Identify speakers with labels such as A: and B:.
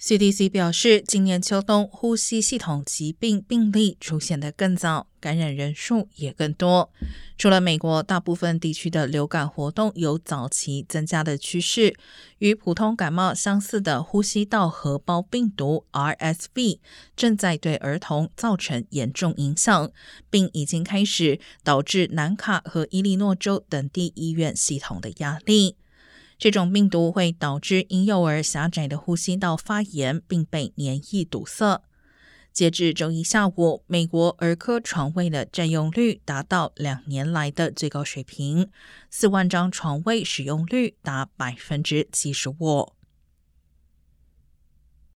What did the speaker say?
A: CDC 表示，今年秋冬呼吸系统疾病病例出现的更早，感染人数也更多。除了美国，大部分地区的流感活动有早期增加的趋势。与普通感冒相似的呼吸道合胞病毒 RSV 正在对儿童造成严重影响，并已经开始导致南卡和伊利诺州等地医院系统的压力。这种病毒会导致婴幼儿狭窄的呼吸道发炎，并被黏液堵塞。截至周一下午，美国儿科床位的占用率达到两年来的最高水平，四万张床位使用率达百分之七十五。